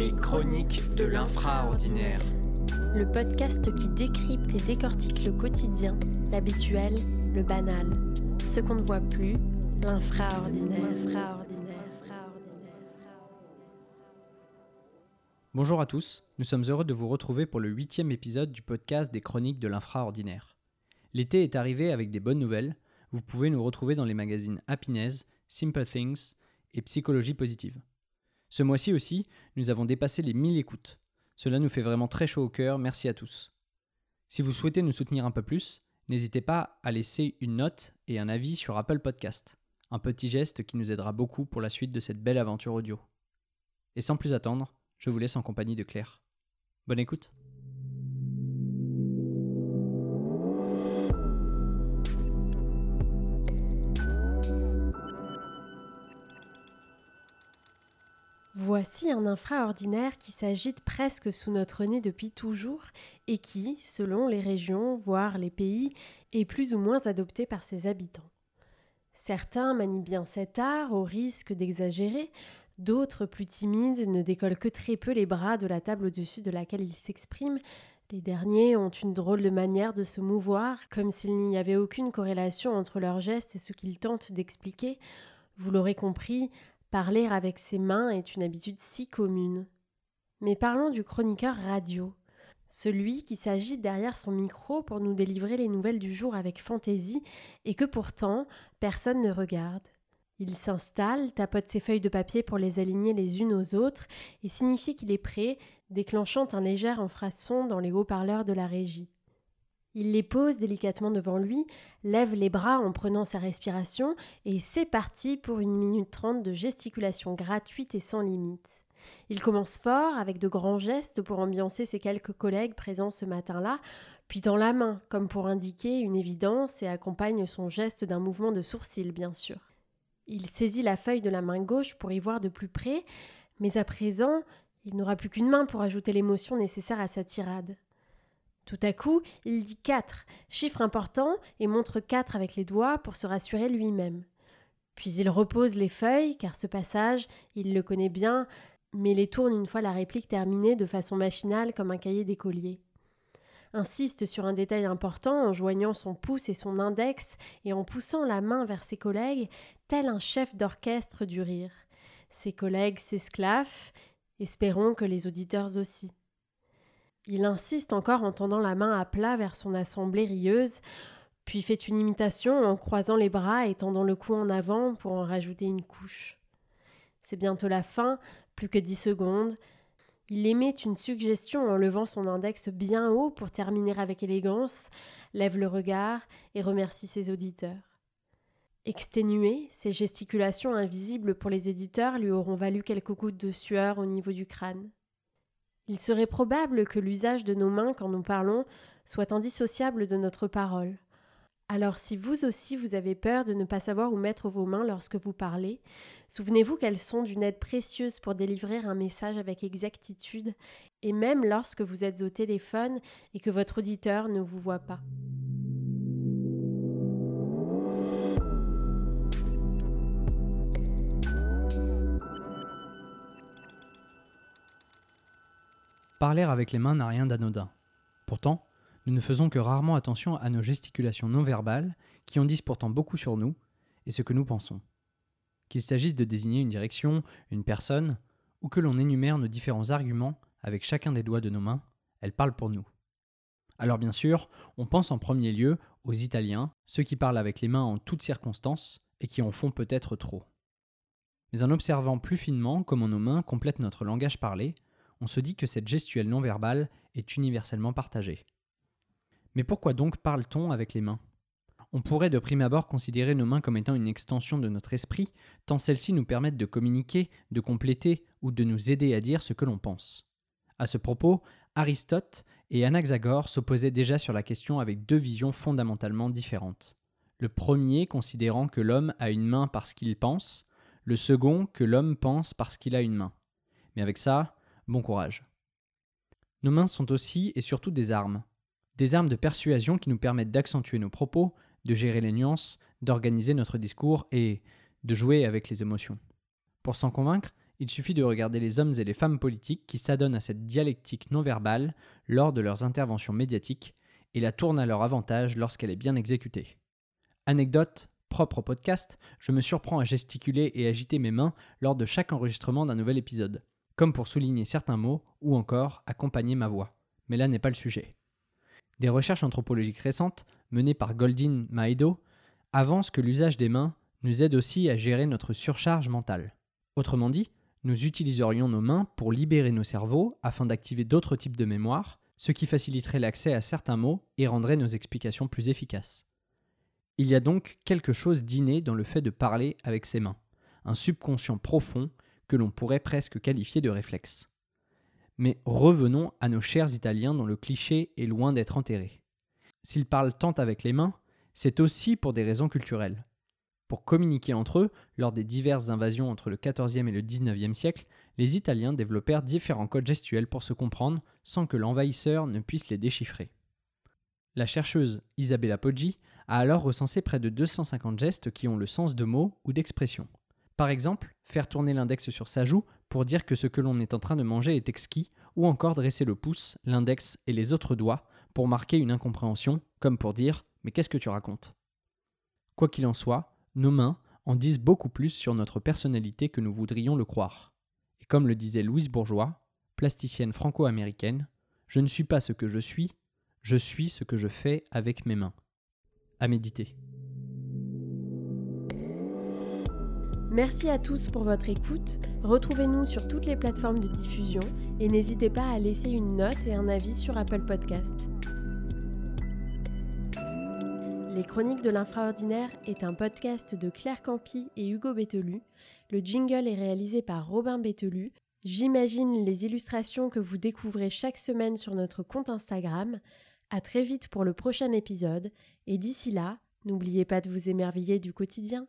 Les chroniques de l'infraordinaire. Le podcast qui décrypte et décortique le quotidien, l'habituel, le banal. Ce qu'on ne voit plus, l'infraordinaire. Bonjour à tous, nous sommes heureux de vous retrouver pour le huitième épisode du podcast des chroniques de l'infraordinaire. L'été est arrivé avec des bonnes nouvelles, vous pouvez nous retrouver dans les magazines Happiness, Simple Things et Psychologie Positive. Ce mois-ci aussi, nous avons dépassé les 1000 écoutes. Cela nous fait vraiment très chaud au cœur, merci à tous. Si vous souhaitez nous soutenir un peu plus, n'hésitez pas à laisser une note et un avis sur Apple Podcast. Un petit geste qui nous aidera beaucoup pour la suite de cette belle aventure audio. Et sans plus attendre, je vous laisse en compagnie de Claire. Bonne écoute Voici un infraordinaire qui s'agite presque sous notre nez depuis toujours et qui, selon les régions, voire les pays, est plus ou moins adopté par ses habitants. Certains manient bien cet art au risque d'exagérer, d'autres plus timides ne décollent que très peu les bras de la table au-dessus de laquelle ils s'expriment, les derniers ont une drôle de manière de se mouvoir, comme s'il n'y avait aucune corrélation entre leurs gestes et ce qu'ils tentent d'expliquer. Vous l'aurez compris, Parler avec ses mains est une habitude si commune. Mais parlons du chroniqueur radio, celui qui s'agite derrière son micro pour nous délivrer les nouvelles du jour avec fantaisie et que pourtant personne ne regarde. Il s'installe, tapote ses feuilles de papier pour les aligner les unes aux autres et signifie qu'il est prêt, déclenchant un léger infrason dans les haut-parleurs de la régie. Il les pose délicatement devant lui, lève les bras en prenant sa respiration, et c'est parti pour une minute trente de gesticulation gratuite et sans limite. Il commence fort, avec de grands gestes pour ambiancer ses quelques collègues présents ce matin-là, puis dans la main, comme pour indiquer une évidence, et accompagne son geste d'un mouvement de sourcil, bien sûr. Il saisit la feuille de la main gauche pour y voir de plus près, mais à présent, il n'aura plus qu'une main pour ajouter l'émotion nécessaire à sa tirade. Tout à coup, il dit quatre, chiffre important, et montre quatre avec les doigts pour se rassurer lui-même. Puis il repose les feuilles, car ce passage, il le connaît bien, mais les tourne une fois la réplique terminée de façon machinale comme un cahier d'écolier. Insiste sur un détail important en joignant son pouce et son index et en poussant la main vers ses collègues, tel un chef d'orchestre du rire. Ses collègues s'esclaffent, espérons que les auditeurs aussi. Il insiste encore en tendant la main à plat vers son assemblée rieuse, puis fait une imitation en croisant les bras et tendant le cou en avant pour en rajouter une couche. C'est bientôt la fin, plus que dix secondes. Il émet une suggestion en levant son index bien haut pour terminer avec élégance, lève le regard et remercie ses auditeurs. Exténué, ses gesticulations invisibles pour les éditeurs lui auront valu quelques gouttes de sueur au niveau du crâne. Il serait probable que l'usage de nos mains quand nous parlons soit indissociable de notre parole. Alors si vous aussi vous avez peur de ne pas savoir où mettre vos mains lorsque vous parlez, souvenez-vous qu'elles sont d'une aide précieuse pour délivrer un message avec exactitude, et même lorsque vous êtes au téléphone et que votre auditeur ne vous voit pas. Parler avec les mains n'a rien d'anodin. Pourtant, nous ne faisons que rarement attention à nos gesticulations non verbales, qui en disent pourtant beaucoup sur nous et ce que nous pensons. Qu'il s'agisse de désigner une direction, une personne, ou que l'on énumère nos différents arguments avec chacun des doigts de nos mains, elles parlent pour nous. Alors bien sûr, on pense en premier lieu aux Italiens, ceux qui parlent avec les mains en toutes circonstances et qui en font peut-être trop. Mais en observant plus finement comment nos mains complètent notre langage parlé, on se dit que cette gestuelle non verbale est universellement partagée. Mais pourquoi donc parle-t-on avec les mains? On pourrait de prime abord considérer nos mains comme étant une extension de notre esprit, tant celles-ci nous permettent de communiquer, de compléter ou de nous aider à dire ce que l'on pense. À ce propos, Aristote et Anaxagore s'opposaient déjà sur la question avec deux visions fondamentalement différentes. Le premier considérant que l'homme a une main parce qu'il pense, le second que l'homme pense parce qu'il a une main. Mais avec ça, Bon courage. Nos mains sont aussi et surtout des armes. Des armes de persuasion qui nous permettent d'accentuer nos propos, de gérer les nuances, d'organiser notre discours et de jouer avec les émotions. Pour s'en convaincre, Il suffit de regarder les hommes et les femmes politiques qui s'adonnent à cette dialectique non verbale lors de leurs interventions médiatiques et la tournent à leur avantage lorsqu'elle est bien exécutée. Anecdote, propre au podcast, je me surprends à gesticuler et agiter mes mains lors de chaque enregistrement d'un nouvel épisode, comme pour souligner certains mots ou encore accompagner ma voix. Mais là n'est pas le sujet. Des recherches anthropologiques récentes, menées par Goldin Maedo, avancent que l'usage des mains nous aide aussi à gérer notre surcharge mentale. Autrement dit, nous utiliserions nos mains pour libérer nos cerveaux afin d'activer d'autres types de mémoire, ce qui faciliterait l'accès à certains mots et rendrait nos explications plus efficaces. Il y a donc quelque chose d'inné dans le fait de parler avec ses mains, un subconscient profond que l'on pourrait presque qualifier de réflexe. Mais revenons à nos chers Italiens dont le cliché est loin d'être enterré. S'ils parlent tant avec les mains, c'est aussi pour des raisons culturelles. Pour communiquer entre eux, lors des diverses invasions entre le XIVe et le XIXe siècle, les Italiens développèrent différents codes gestuels pour se comprendre sans que l'envahisseur ne puisse les déchiffrer. La chercheuse Isabella Poggi a alors recensé près de 250 gestes qui ont le sens de mots ou d'expressions. Par exemple, faire tourner l'index sur sa joue pour dire que ce que l'on est en train de manger est exquis, ou encore dresser le pouce, l'index et les autres doigts pour marquer une incompréhension, comme pour dire Mais qu'est-ce que tu racontes? Quoi qu'il en soit, nos mains en disent beaucoup plus sur notre personnalité que nous voudrions le croire. Et comme le disait Louise Bourgeois, plasticienne franco-américaine, je ne suis pas ce que je suis, je suis ce que je fais avec mes mains à méditer. Merci à tous pour votre écoute. Retrouvez-nous sur toutes les plateformes de diffusion et n'hésitez pas à laisser une note et un avis sur Apple Podcasts. Les Chroniques de l'Infraordinaire est un podcast de Claire Campi et Hugo Bételu. Le jingle est réalisé par Robin Bételu. J'imagine les illustrations que vous découvrez chaque semaine sur notre compte Instagram. À très vite pour le prochain épisode, et d'ici là, n'oubliez pas de vous émerveiller du quotidien.